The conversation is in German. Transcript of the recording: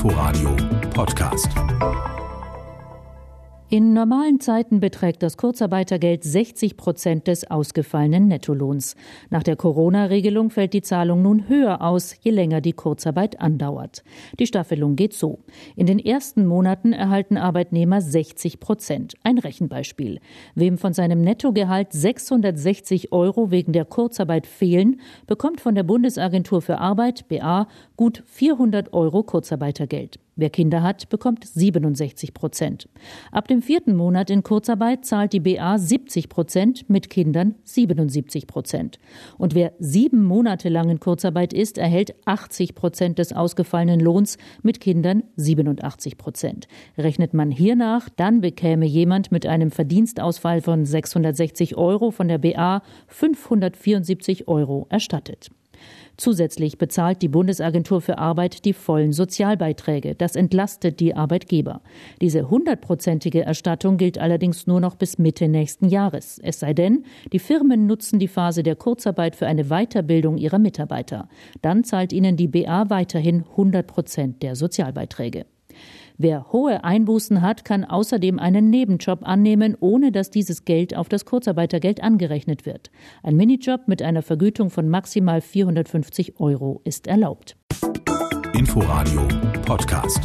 Inforadio Podcast. In normalen Zeiten beträgt das Kurzarbeitergeld 60 Prozent des ausgefallenen Nettolohns. Nach der Corona-Regelung fällt die Zahlung nun höher aus, je länger die Kurzarbeit andauert. Die Staffelung geht so. In den ersten Monaten erhalten Arbeitnehmer 60 Prozent. Ein Rechenbeispiel. Wem von seinem Nettogehalt 660 Euro wegen der Kurzarbeit fehlen, bekommt von der Bundesagentur für Arbeit, BA, gut 400 Euro Kurzarbeitergeld. Wer Kinder hat, bekommt 67 Prozent. Ab dem vierten Monat in Kurzarbeit zahlt die BA 70 Prozent, mit Kindern 77 Prozent. Und wer sieben Monate lang in Kurzarbeit ist, erhält 80 Prozent des ausgefallenen Lohns, mit Kindern 87 Prozent. Rechnet man hier nach, dann bekäme jemand mit einem Verdienstausfall von 660 Euro von der BA 574 Euro erstattet. Zusätzlich bezahlt die Bundesagentur für Arbeit die vollen Sozialbeiträge. Das entlastet die Arbeitgeber. Diese hundertprozentige Erstattung gilt allerdings nur noch bis Mitte nächsten Jahres. Es sei denn, die Firmen nutzen die Phase der Kurzarbeit für eine Weiterbildung ihrer Mitarbeiter. Dann zahlt ihnen die BA weiterhin 100 Prozent der Sozialbeiträge. Wer hohe Einbußen hat, kann außerdem einen Nebenjob annehmen, ohne dass dieses Geld auf das Kurzarbeitergeld angerechnet wird. Ein Minijob mit einer Vergütung von maximal 450 Euro ist erlaubt. Inforadio Podcast.